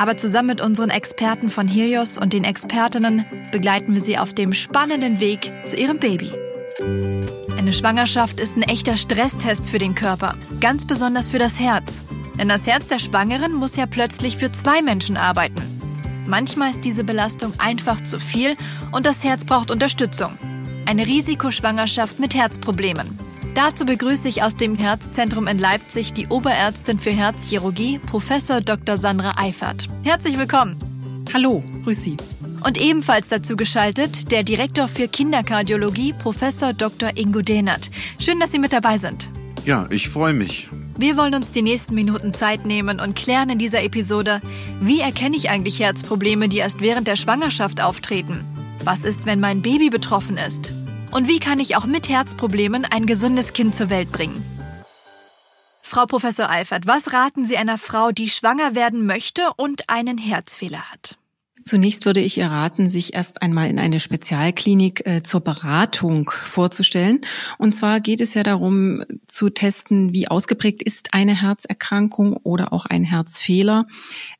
Aber zusammen mit unseren Experten von Helios und den Expertinnen begleiten wir sie auf dem spannenden Weg zu ihrem Baby. Eine Schwangerschaft ist ein echter Stresstest für den Körper, ganz besonders für das Herz. Denn das Herz der Schwangeren muss ja plötzlich für zwei Menschen arbeiten. Manchmal ist diese Belastung einfach zu viel und das Herz braucht Unterstützung eine Risikoschwangerschaft mit Herzproblemen. Dazu begrüße ich aus dem Herzzentrum in Leipzig die Oberärztin für Herzchirurgie, Professor Dr. Sandra Eifert. Herzlich willkommen. Hallo, grüß Sie. Und ebenfalls dazu geschaltet der Direktor für Kinderkardiologie, Professor Dr. Ingo Dehnert. Schön, dass Sie mit dabei sind. Ja, ich freue mich. Wir wollen uns die nächsten Minuten Zeit nehmen und klären in dieser Episode, wie erkenne ich eigentlich Herzprobleme, die erst während der Schwangerschaft auftreten? Was ist, wenn mein Baby betroffen ist? Und wie kann ich auch mit Herzproblemen ein gesundes Kind zur Welt bringen? Frau Professor Alfert, was raten Sie einer Frau, die schwanger werden möchte und einen Herzfehler hat? Zunächst würde ich ihr raten, sich erst einmal in eine Spezialklinik äh, zur Beratung vorzustellen. Und zwar geht es ja darum zu testen, wie ausgeprägt ist eine Herzerkrankung oder auch ein Herzfehler,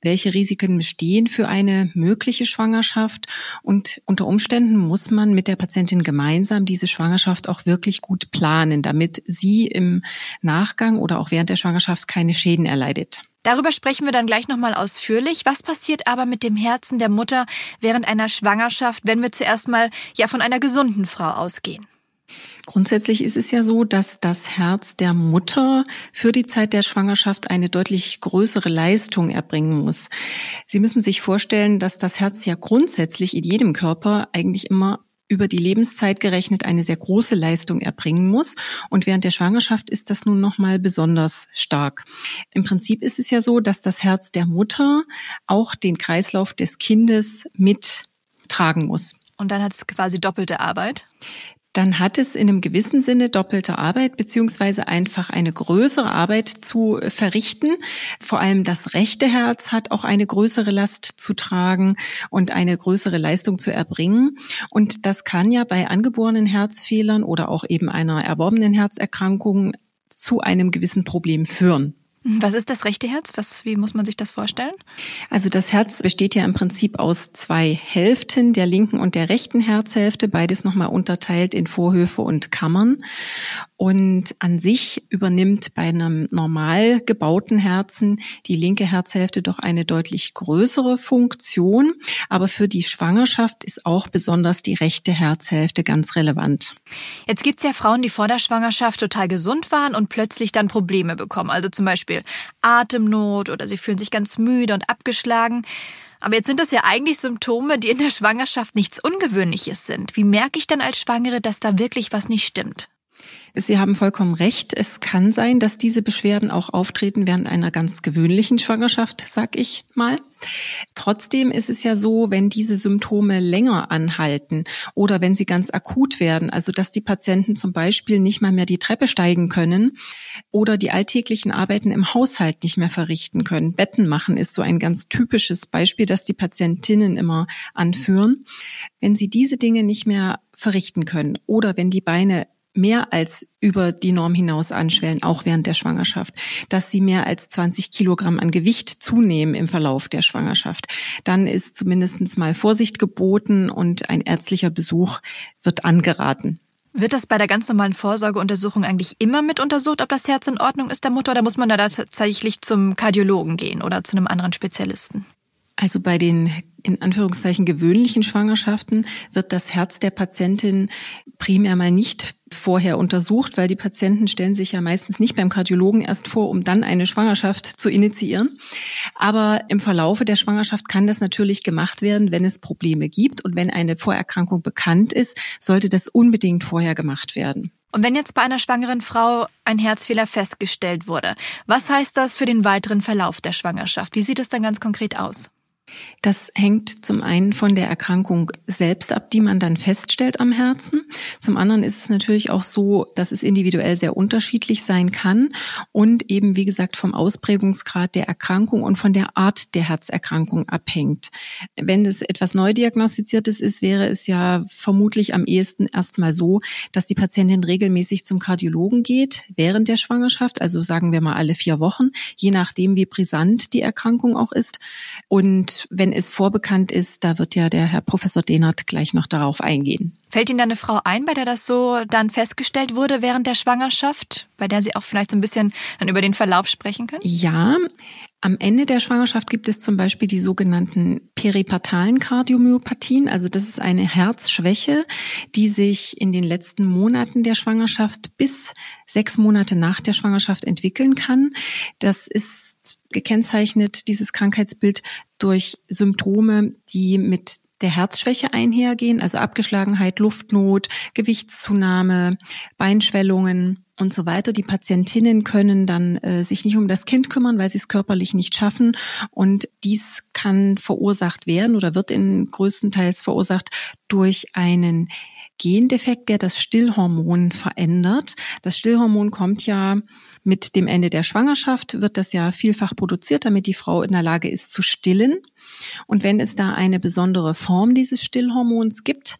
welche Risiken bestehen für eine mögliche Schwangerschaft. Und unter Umständen muss man mit der Patientin gemeinsam diese Schwangerschaft auch wirklich gut planen, damit sie im Nachgang oder auch während der Schwangerschaft keine Schäden erleidet. Darüber sprechen wir dann gleich nochmal ausführlich. Was passiert aber mit dem Herzen der Mutter während einer Schwangerschaft, wenn wir zuerst mal ja von einer gesunden Frau ausgehen? Grundsätzlich ist es ja so, dass das Herz der Mutter für die Zeit der Schwangerschaft eine deutlich größere Leistung erbringen muss. Sie müssen sich vorstellen, dass das Herz ja grundsätzlich in jedem Körper eigentlich immer über die Lebenszeit gerechnet eine sehr große Leistung erbringen muss. Und während der Schwangerschaft ist das nun nochmal besonders stark. Im Prinzip ist es ja so, dass das Herz der Mutter auch den Kreislauf des Kindes mittragen muss. Und dann hat es quasi doppelte Arbeit? Dann hat es in einem gewissen Sinne doppelte Arbeit beziehungsweise einfach eine größere Arbeit zu verrichten. Vor allem das rechte Herz hat auch eine größere Last zu tragen und eine größere Leistung zu erbringen. Und das kann ja bei angeborenen Herzfehlern oder auch eben einer erworbenen Herzerkrankung zu einem gewissen Problem führen. Was ist das rechte Herz? Was, wie muss man sich das vorstellen? Also das Herz besteht ja im Prinzip aus zwei Hälften, der linken und der rechten Herzhälfte, beides nochmal unterteilt in Vorhöfe und Kammern. Und an sich übernimmt bei einem normal gebauten Herzen die linke Herzhälfte doch eine deutlich größere Funktion. Aber für die Schwangerschaft ist auch besonders die rechte Herzhälfte ganz relevant. Jetzt gibt es ja Frauen, die vor der Schwangerschaft total gesund waren und plötzlich dann Probleme bekommen. Also zum Beispiel Atemnot oder sie fühlen sich ganz müde und abgeschlagen. Aber jetzt sind das ja eigentlich Symptome, die in der Schwangerschaft nichts Ungewöhnliches sind. Wie merke ich dann als Schwangere, dass da wirklich was nicht stimmt? Sie haben vollkommen recht. Es kann sein, dass diese Beschwerden auch auftreten während einer ganz gewöhnlichen Schwangerschaft, sag ich mal. Trotzdem ist es ja so, wenn diese Symptome länger anhalten oder wenn sie ganz akut werden, also dass die Patienten zum Beispiel nicht mal mehr die Treppe steigen können oder die alltäglichen Arbeiten im Haushalt nicht mehr verrichten können. Betten machen ist so ein ganz typisches Beispiel, das die Patientinnen immer anführen. Wenn sie diese Dinge nicht mehr verrichten können oder wenn die Beine mehr als über die Norm hinaus anschwellen, auch während der Schwangerschaft, dass sie mehr als 20 Kilogramm an Gewicht zunehmen im Verlauf der Schwangerschaft, dann ist zumindest mal Vorsicht geboten und ein ärztlicher Besuch wird angeraten. Wird das bei der ganz normalen Vorsorgeuntersuchung eigentlich immer mit untersucht, ob das Herz in Ordnung ist der Mutter, oder muss man da tatsächlich zum Kardiologen gehen oder zu einem anderen Spezialisten? Also bei den in Anführungszeichen gewöhnlichen Schwangerschaften wird das Herz der Patientin primär mal nicht vorher untersucht, weil die Patienten stellen sich ja meistens nicht beim Kardiologen erst vor, um dann eine Schwangerschaft zu initiieren. Aber im Verlaufe der Schwangerschaft kann das natürlich gemacht werden, wenn es Probleme gibt und wenn eine Vorerkrankung bekannt ist, sollte das unbedingt vorher gemacht werden. Und wenn jetzt bei einer schwangeren Frau ein Herzfehler festgestellt wurde, was heißt das für den weiteren Verlauf der Schwangerschaft? Wie sieht es dann ganz konkret aus? Das hängt zum einen von der Erkrankung selbst ab, die man dann feststellt am Herzen. Zum anderen ist es natürlich auch so, dass es individuell sehr unterschiedlich sein kann und eben, wie gesagt, vom Ausprägungsgrad der Erkrankung und von der Art der Herzerkrankung abhängt. Wenn es etwas neu diagnostiziertes ist, wäre es ja vermutlich am ehesten erstmal so, dass die Patientin regelmäßig zum Kardiologen geht während der Schwangerschaft, also sagen wir mal alle vier Wochen, je nachdem, wie brisant die Erkrankung auch ist. Und wenn es vorbekannt ist, da wird ja der Herr Professor Dehnert gleich noch darauf eingehen. Fällt Ihnen da eine Frau ein, bei der das so dann festgestellt wurde während der Schwangerschaft, bei der Sie auch vielleicht so ein bisschen dann über den Verlauf sprechen können? Ja, am Ende der Schwangerschaft gibt es zum Beispiel die sogenannten peripartalen Kardiomyopathien. Also das ist eine Herzschwäche, die sich in den letzten Monaten der Schwangerschaft bis sechs Monate nach der Schwangerschaft entwickeln kann. Das ist gekennzeichnet, dieses Krankheitsbild, durch Symptome, die mit der Herzschwäche einhergehen, also Abgeschlagenheit, Luftnot, Gewichtszunahme, Beinschwellungen und so weiter. Die Patientinnen können dann äh, sich nicht um das Kind kümmern, weil sie es körperlich nicht schaffen. Und dies kann verursacht werden oder wird in größtenteils verursacht durch einen Gendefekt, der das Stillhormon verändert. Das Stillhormon kommt ja mit dem Ende der Schwangerschaft, wird das ja vielfach produziert, damit die Frau in der Lage ist zu stillen. Und wenn es da eine besondere Form dieses Stillhormons gibt,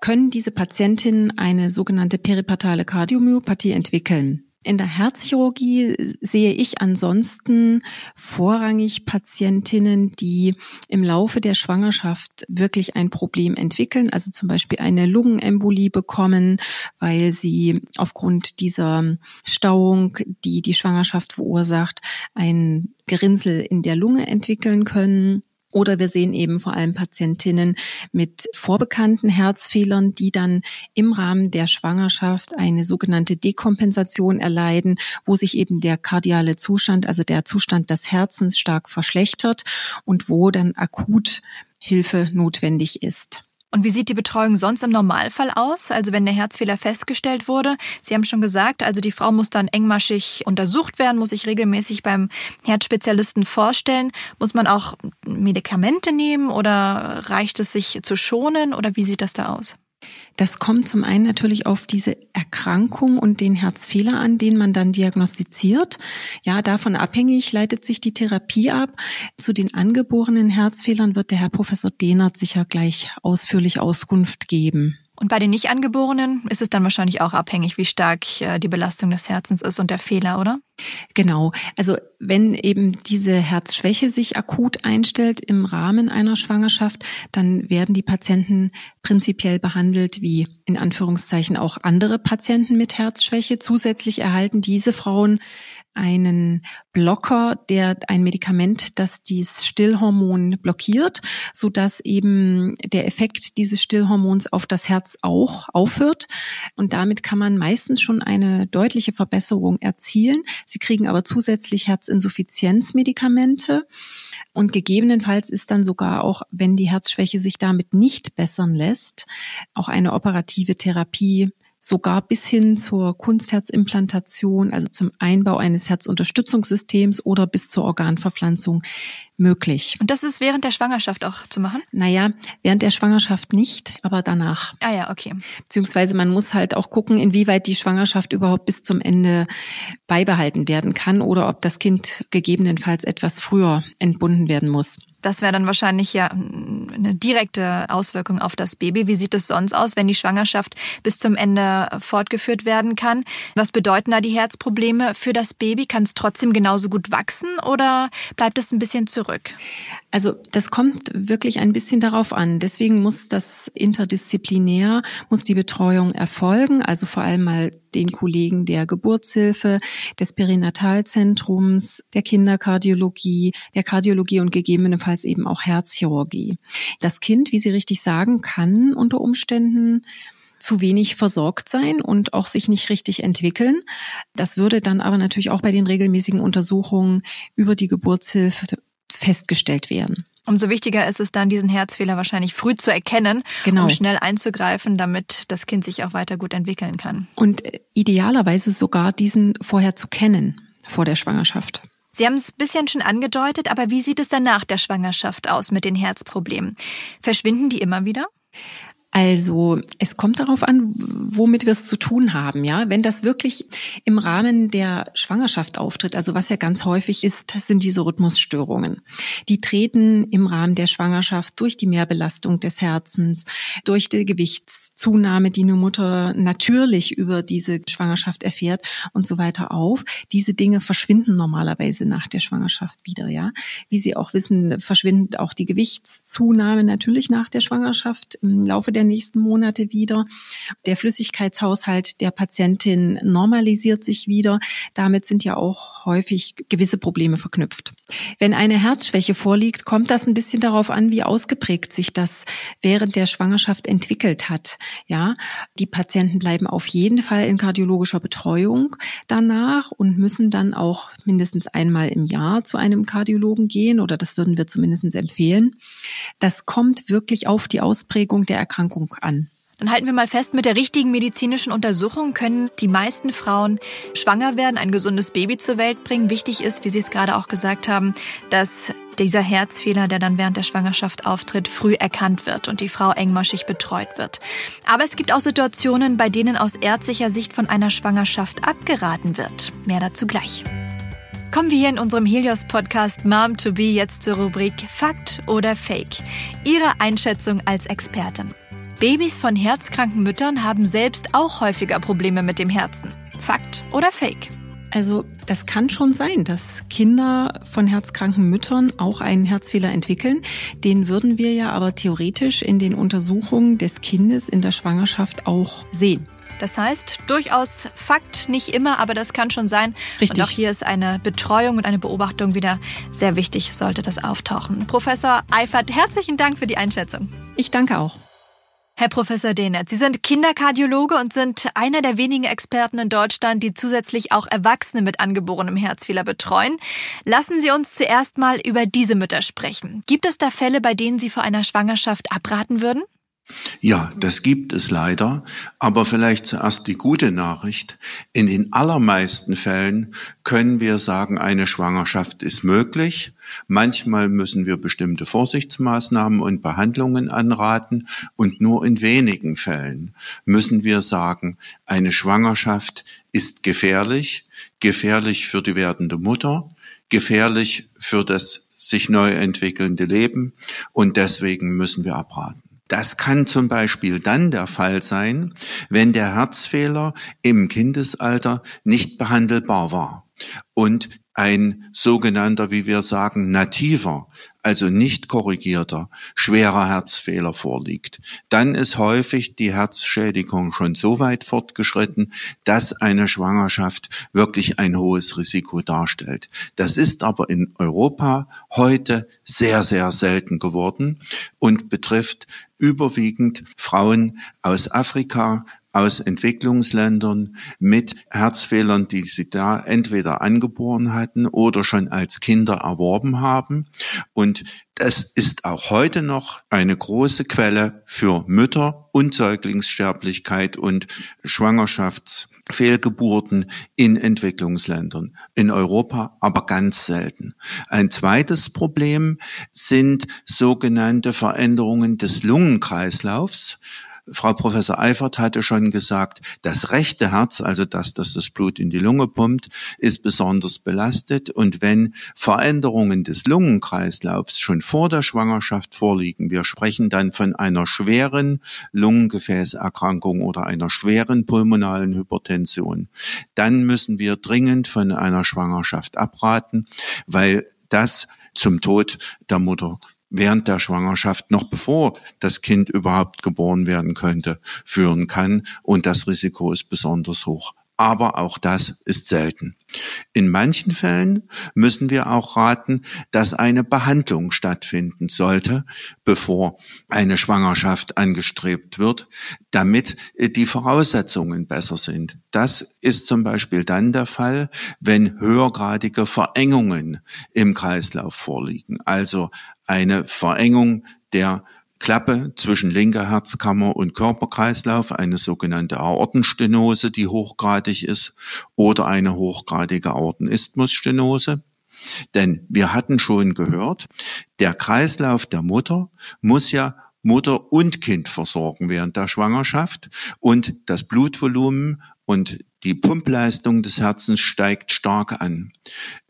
können diese Patientinnen eine sogenannte peripartale Kardiomyopathie entwickeln. In der Herzchirurgie sehe ich ansonsten vorrangig Patientinnen, die im Laufe der Schwangerschaft wirklich ein Problem entwickeln, also zum Beispiel eine Lungenembolie bekommen, weil sie aufgrund dieser Stauung, die die Schwangerschaft verursacht, ein Gerinnsel in der Lunge entwickeln können oder wir sehen eben vor allem Patientinnen mit vorbekannten Herzfehlern, die dann im Rahmen der Schwangerschaft eine sogenannte Dekompensation erleiden, wo sich eben der kardiale Zustand, also der Zustand des Herzens stark verschlechtert und wo dann akut Hilfe notwendig ist. Und wie sieht die Betreuung sonst im Normalfall aus? Also wenn der Herzfehler festgestellt wurde, Sie haben schon gesagt, also die Frau muss dann engmaschig untersucht werden, muss sich regelmäßig beim Herzspezialisten vorstellen. Muss man auch Medikamente nehmen oder reicht es sich zu schonen oder wie sieht das da aus? Das kommt zum einen natürlich auf diese Erkrankung und den Herzfehler an, den man dann diagnostiziert. Ja, davon abhängig leitet sich die Therapie ab. Zu den angeborenen Herzfehlern wird der Herr Professor Dehnert sicher gleich ausführlich Auskunft geben. Und bei den Nicht-Angeborenen ist es dann wahrscheinlich auch abhängig, wie stark äh, die Belastung des Herzens ist und der Fehler, oder? Genau. Also wenn eben diese Herzschwäche sich akut einstellt im Rahmen einer Schwangerschaft, dann werden die Patienten prinzipiell behandelt wie in Anführungszeichen auch andere Patienten mit Herzschwäche. Zusätzlich erhalten diese Frauen einen Blocker, der ein Medikament, das dieses Stillhormon blockiert, so dass eben der Effekt dieses Stillhormons auf das Herz auch aufhört. Und damit kann man meistens schon eine deutliche Verbesserung erzielen. Sie kriegen aber zusätzlich Herzinsuffizienzmedikamente. Und gegebenenfalls ist dann sogar auch, wenn die Herzschwäche sich damit nicht bessern lässt, auch eine operative Therapie sogar bis hin zur Kunstherzimplantation, also zum Einbau eines Herzunterstützungssystems oder bis zur Organverpflanzung möglich. Und das ist während der Schwangerschaft auch zu machen? Naja, während der Schwangerschaft nicht, aber danach. Ah ja, okay. Beziehungsweise man muss halt auch gucken, inwieweit die Schwangerschaft überhaupt bis zum Ende beibehalten werden kann oder ob das Kind gegebenenfalls etwas früher entbunden werden muss. Das wäre dann wahrscheinlich ja eine direkte Auswirkung auf das Baby. Wie sieht es sonst aus, wenn die Schwangerschaft bis zum Ende fortgeführt werden kann? Was bedeuten da die Herzprobleme für das Baby? Kann es trotzdem genauso gut wachsen oder bleibt es ein bisschen zurück? Also das kommt wirklich ein bisschen darauf an. Deswegen muss das interdisziplinär, muss die Betreuung erfolgen. Also vor allem mal den Kollegen der Geburtshilfe, des Perinatalzentrums, der Kinderkardiologie, der Kardiologie und gegebenenfalls eben auch Herzchirurgie. Das Kind, wie Sie richtig sagen, kann unter Umständen zu wenig versorgt sein und auch sich nicht richtig entwickeln. Das würde dann aber natürlich auch bei den regelmäßigen Untersuchungen über die Geburtshilfe festgestellt werden. Umso wichtiger ist es dann, diesen Herzfehler wahrscheinlich früh zu erkennen, genau. um schnell einzugreifen, damit das Kind sich auch weiter gut entwickeln kann. Und idealerweise sogar diesen vorher zu kennen, vor der Schwangerschaft. Sie haben es ein bisschen schon angedeutet, aber wie sieht es dann nach der Schwangerschaft aus mit den Herzproblemen? Verschwinden die immer wieder? Also es kommt darauf an, womit wir es zu tun haben. Ja, wenn das wirklich im Rahmen der Schwangerschaft auftritt, also was ja ganz häufig ist, sind diese Rhythmusstörungen. Die treten im Rahmen der Schwangerschaft durch die Mehrbelastung des Herzens, durch die Gewichtszunahme, die eine Mutter natürlich über diese Schwangerschaft erfährt und so weiter auf. Diese Dinge verschwinden normalerweise nach der Schwangerschaft wieder. Ja, wie Sie auch wissen, verschwindet auch die Gewichtszunahme natürlich nach der Schwangerschaft im Laufe der der nächsten Monate wieder. Der Flüssigkeitshaushalt der Patientin normalisiert sich wieder. Damit sind ja auch häufig gewisse Probleme verknüpft. Wenn eine Herzschwäche vorliegt, kommt das ein bisschen darauf an, wie ausgeprägt sich das während der Schwangerschaft entwickelt hat. Ja, die Patienten bleiben auf jeden Fall in kardiologischer Betreuung danach und müssen dann auch mindestens einmal im Jahr zu einem Kardiologen gehen oder das würden wir zumindest empfehlen. Das kommt wirklich auf die Ausprägung der Erkrankung Erkrankung an. Dann halten wir mal fest, mit der richtigen medizinischen Untersuchung können die meisten Frauen schwanger werden, ein gesundes Baby zur Welt bringen. Wichtig ist, wie Sie es gerade auch gesagt haben, dass dieser Herzfehler, der dann während der Schwangerschaft auftritt, früh erkannt wird und die Frau engmaschig betreut wird. Aber es gibt auch Situationen, bei denen aus ärztlicher Sicht von einer Schwangerschaft abgeraten wird. Mehr dazu gleich. Kommen wir hier in unserem Helios-Podcast Mom to Be jetzt zur Rubrik Fakt oder Fake. Ihre Einschätzung als Expertin. Babys von herzkranken Müttern haben selbst auch häufiger Probleme mit dem Herzen. Fakt oder Fake? Also das kann schon sein, dass Kinder von herzkranken Müttern auch einen Herzfehler entwickeln. Den würden wir ja aber theoretisch in den Untersuchungen des Kindes in der Schwangerschaft auch sehen. Das heißt, durchaus Fakt, nicht immer, aber das kann schon sein. Richtig. Und auch hier ist eine Betreuung und eine Beobachtung wieder sehr wichtig, sollte das auftauchen. Professor Eifert, herzlichen Dank für die Einschätzung. Ich danke auch. Herr Professor Dehnert, Sie sind Kinderkardiologe und sind einer der wenigen Experten in Deutschland, die zusätzlich auch Erwachsene mit angeborenem Herzfehler betreuen. Lassen Sie uns zuerst mal über diese Mütter sprechen. Gibt es da Fälle, bei denen Sie vor einer Schwangerschaft abraten würden? Ja, das gibt es leider. Aber vielleicht zuerst die gute Nachricht. In den allermeisten Fällen können wir sagen, eine Schwangerschaft ist möglich. Manchmal müssen wir bestimmte Vorsichtsmaßnahmen und Behandlungen anraten. Und nur in wenigen Fällen müssen wir sagen, eine Schwangerschaft ist gefährlich, gefährlich für die werdende Mutter, gefährlich für das sich neu entwickelnde Leben. Und deswegen müssen wir abraten. Das kann zum Beispiel dann der Fall sein, wenn der Herzfehler im Kindesalter nicht behandelbar war und ein sogenannter, wie wir sagen, nativer, also nicht korrigierter, schwerer Herzfehler vorliegt, dann ist häufig die Herzschädigung schon so weit fortgeschritten, dass eine Schwangerschaft wirklich ein hohes Risiko darstellt. Das ist aber in Europa heute sehr, sehr selten geworden und betrifft überwiegend Frauen aus Afrika, aus Entwicklungsländern mit Herzfehlern, die sie da entweder angeboren hatten oder schon als Kinder erworben haben. Und das ist auch heute noch eine große Quelle für Mütter und Säuglingssterblichkeit und Schwangerschaftsfehlgeburten in Entwicklungsländern. In Europa aber ganz selten. Ein zweites Problem sind sogenannte Veränderungen des Lungenkreislaufs. Frau Professor Eifert hatte schon gesagt, das rechte Herz, also das, das das Blut in die Lunge pumpt, ist besonders belastet. Und wenn Veränderungen des Lungenkreislaufs schon vor der Schwangerschaft vorliegen, wir sprechen dann von einer schweren Lungengefäßerkrankung oder einer schweren pulmonalen Hypertension, dann müssen wir dringend von einer Schwangerschaft abraten, weil das zum Tod der Mutter während der Schwangerschaft, noch bevor das Kind überhaupt geboren werden könnte, führen kann. Und das Risiko ist besonders hoch. Aber auch das ist selten. In manchen Fällen müssen wir auch raten, dass eine Behandlung stattfinden sollte, bevor eine Schwangerschaft angestrebt wird, damit die Voraussetzungen besser sind. Das ist zum Beispiel dann der Fall, wenn höhergradige Verengungen im Kreislauf vorliegen, also eine Verengung der Klappe zwischen linker Herzkammer und Körperkreislauf, eine sogenannte Aortenstenose, die hochgradig ist, oder eine hochgradige Aortenisthmusstenose. Denn wir hatten schon gehört, der Kreislauf der Mutter muss ja Mutter und Kind versorgen während der Schwangerschaft und das Blutvolumen und die Pumpleistung des Herzens steigt stark an.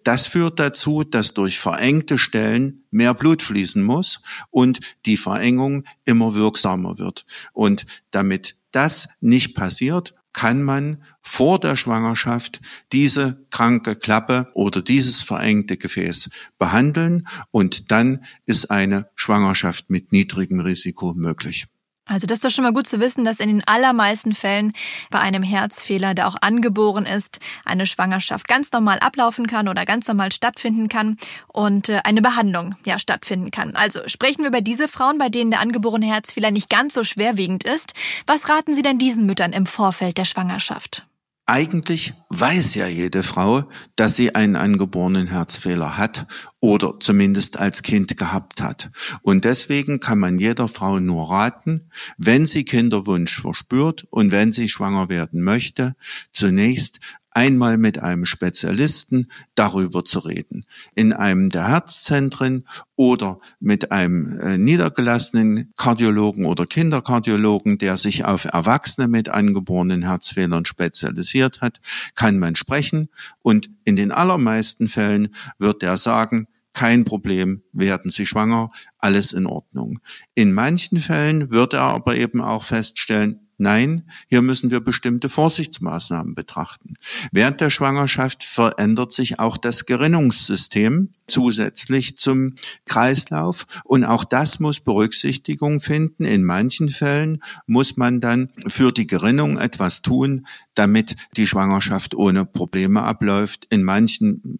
Das führt dazu, dass durch verengte Stellen mehr Blut fließen muss und die Verengung immer wirksamer wird. Und damit das nicht passiert, kann man vor der Schwangerschaft diese kranke Klappe oder dieses verengte Gefäß behandeln und dann ist eine Schwangerschaft mit niedrigem Risiko möglich. Also das ist doch schon mal gut zu wissen, dass in den allermeisten Fällen bei einem Herzfehler, der auch angeboren ist, eine Schwangerschaft ganz normal ablaufen kann oder ganz normal stattfinden kann und äh, eine Behandlung ja stattfinden kann. Also sprechen wir über diese Frauen, bei denen der angeborene Herzfehler nicht ganz so schwerwiegend ist. Was raten Sie denn diesen Müttern im Vorfeld der Schwangerschaft? Eigentlich weiß ja jede Frau, dass sie einen angeborenen Herzfehler hat oder zumindest als Kind gehabt hat. Und deswegen kann man jeder Frau nur raten, wenn sie Kinderwunsch verspürt und wenn sie schwanger werden möchte, zunächst einmal mit einem Spezialisten darüber zu reden. In einem der Herzzentren oder mit einem äh, niedergelassenen Kardiologen oder Kinderkardiologen, der sich auf Erwachsene mit angeborenen Herzfehlern spezialisiert hat, kann man sprechen und in den allermeisten Fällen wird er sagen, kein Problem, werden Sie schwanger, alles in Ordnung. In manchen Fällen wird er aber eben auch feststellen, Nein, hier müssen wir bestimmte Vorsichtsmaßnahmen betrachten. Während der Schwangerschaft verändert sich auch das Gerinnungssystem zusätzlich zum Kreislauf und auch das muss Berücksichtigung finden. In manchen Fällen muss man dann für die Gerinnung etwas tun, damit die Schwangerschaft ohne Probleme abläuft. In manchen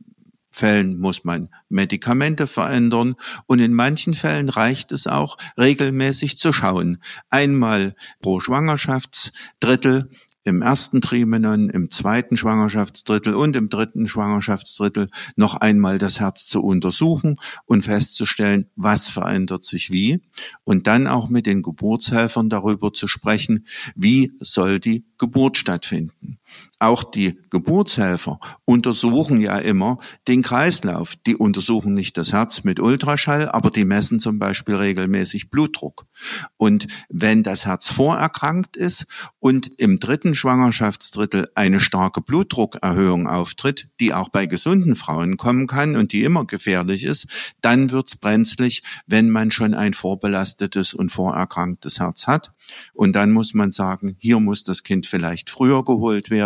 Fällen muss man Medikamente verändern und in manchen Fällen reicht es auch, regelmäßig zu schauen. Einmal pro Schwangerschaftsdrittel im ersten Trimenon, im zweiten Schwangerschaftsdrittel und im dritten Schwangerschaftsdrittel noch einmal das Herz zu untersuchen und festzustellen, was verändert sich wie und dann auch mit den Geburtshelfern darüber zu sprechen, wie soll die Geburt stattfinden. Auch die Geburtshelfer untersuchen ja immer den Kreislauf. Die untersuchen nicht das Herz mit Ultraschall, aber die messen zum Beispiel regelmäßig Blutdruck. Und wenn das Herz vorerkrankt ist und im dritten Schwangerschaftsdrittel eine starke Blutdruckerhöhung auftritt, die auch bei gesunden Frauen kommen kann und die immer gefährlich ist, dann wird's brenzlig, wenn man schon ein vorbelastetes und vorerkranktes Herz hat. Und dann muss man sagen, hier muss das Kind vielleicht früher geholt werden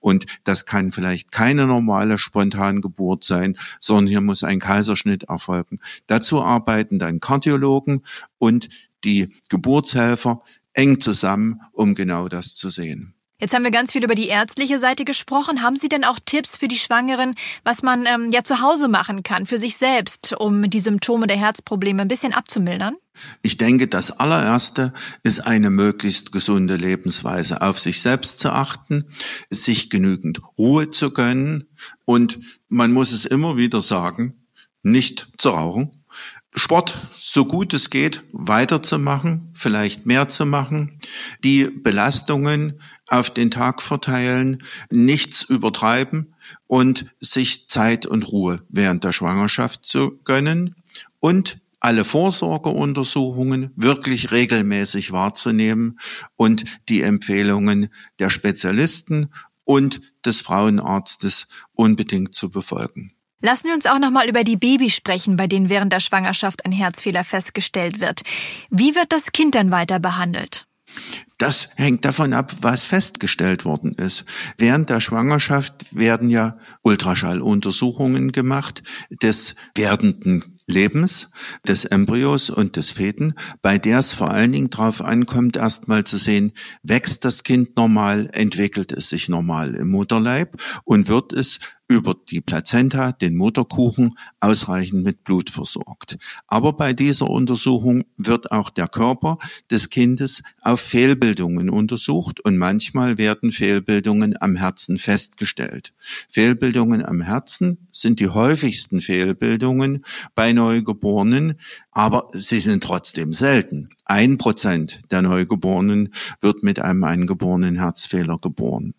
und das kann vielleicht keine normale Spontangeburt sein, sondern hier muss ein Kaiserschnitt erfolgen. Dazu arbeiten dann Kardiologen und die Geburtshelfer eng zusammen, um genau das zu sehen. Jetzt haben wir ganz viel über die ärztliche Seite gesprochen. Haben Sie denn auch Tipps für die Schwangeren, was man ähm, ja zu Hause machen kann, für sich selbst, um die Symptome der Herzprobleme ein bisschen abzumildern? Ich denke, das allererste ist eine möglichst gesunde Lebensweise, auf sich selbst zu achten, sich genügend Ruhe zu gönnen und man muss es immer wieder sagen, nicht zu rauchen, Sport so gut es geht weiterzumachen, vielleicht mehr zu machen, die Belastungen auf den Tag verteilen, nichts übertreiben und sich Zeit und Ruhe während der Schwangerschaft zu gönnen und alle Vorsorgeuntersuchungen wirklich regelmäßig wahrzunehmen und die Empfehlungen der Spezialisten und des Frauenarztes unbedingt zu befolgen. Lassen wir uns auch noch mal über die Babys sprechen, bei denen während der Schwangerschaft ein Herzfehler festgestellt wird. Wie wird das Kind dann weiter behandelt? Das hängt davon ab, was festgestellt worden ist. Während der Schwangerschaft werden ja Ultraschalluntersuchungen gemacht des werdenden Lebens des Embryos und des Feten, bei der es vor allen Dingen darauf ankommt, erstmal zu sehen, wächst das Kind normal, entwickelt es sich normal im Mutterleib und wird es über die Plazenta, den Mutterkuchen, ausreichend mit Blut versorgt. Aber bei dieser Untersuchung wird auch der Körper des Kindes auf Fehlbildungen untersucht und manchmal werden Fehlbildungen am Herzen festgestellt. Fehlbildungen am Herzen sind die häufigsten Fehlbildungen bei Neugeborenen, aber sie sind trotzdem selten. Ein Prozent der Neugeborenen wird mit einem eingeborenen Herzfehler geboren.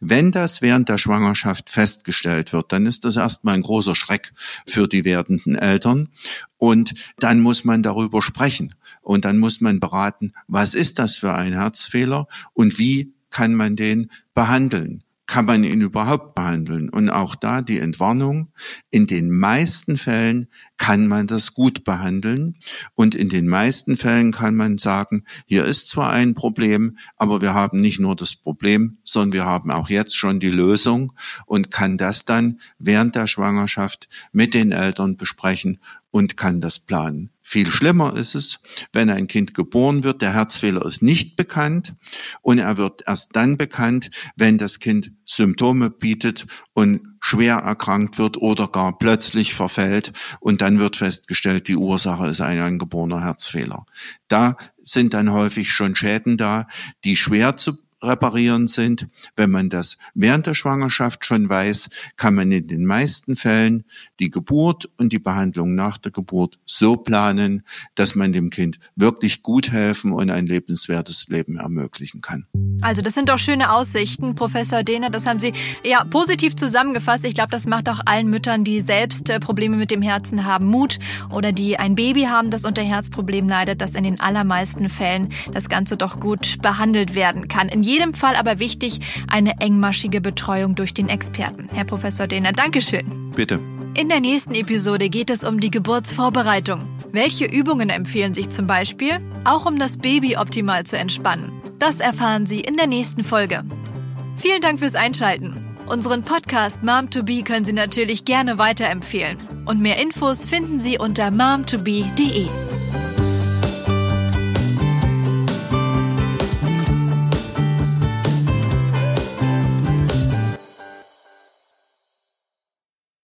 Wenn das während der Schwangerschaft festgestellt wird, dann ist das erstmal ein großer Schreck für die werdenden Eltern. Und dann muss man darüber sprechen. Und dann muss man beraten, was ist das für ein Herzfehler und wie kann man den behandeln? Kann man ihn überhaupt behandeln? Und auch da die Entwarnung. In den meisten Fällen kann man das gut behandeln. Und in den meisten Fällen kann man sagen, hier ist zwar ein Problem, aber wir haben nicht nur das Problem, sondern wir haben auch jetzt schon die Lösung und kann das dann während der Schwangerschaft mit den Eltern besprechen und kann das planen. Viel schlimmer ist es, wenn ein Kind geboren wird, der Herzfehler ist nicht bekannt und er wird erst dann bekannt, wenn das Kind Symptome bietet und schwer erkrankt wird oder gar plötzlich verfällt und dann wird festgestellt, die Ursache ist ein angeborener Herzfehler. Da sind dann häufig schon Schäden da, die schwer zu reparieren sind. Wenn man das während der Schwangerschaft schon weiß, kann man in den meisten Fällen die Geburt und die Behandlung nach der Geburt so planen, dass man dem Kind wirklich gut helfen und ein lebenswertes Leben ermöglichen kann. Also das sind doch schöne Aussichten, Professor Dehner. Das haben Sie ja positiv zusammengefasst. Ich glaube, das macht auch allen Müttern, die selbst äh, Probleme mit dem Herzen haben, Mut oder die ein Baby haben, das unter Herzproblem leidet, dass in den allermeisten Fällen das Ganze doch gut behandelt werden kann. In jedem Fall aber wichtig eine engmaschige Betreuung durch den Experten. Herr Professor Dehner, Dankeschön. Bitte. In der nächsten Episode geht es um die Geburtsvorbereitung. Welche Übungen empfehlen sich zum Beispiel, auch um das Baby optimal zu entspannen? Das erfahren Sie in der nächsten Folge. Vielen Dank fürs Einschalten. Unseren Podcast Mom to Be können Sie natürlich gerne weiterempfehlen. Und mehr Infos finden Sie unter momtobe.de.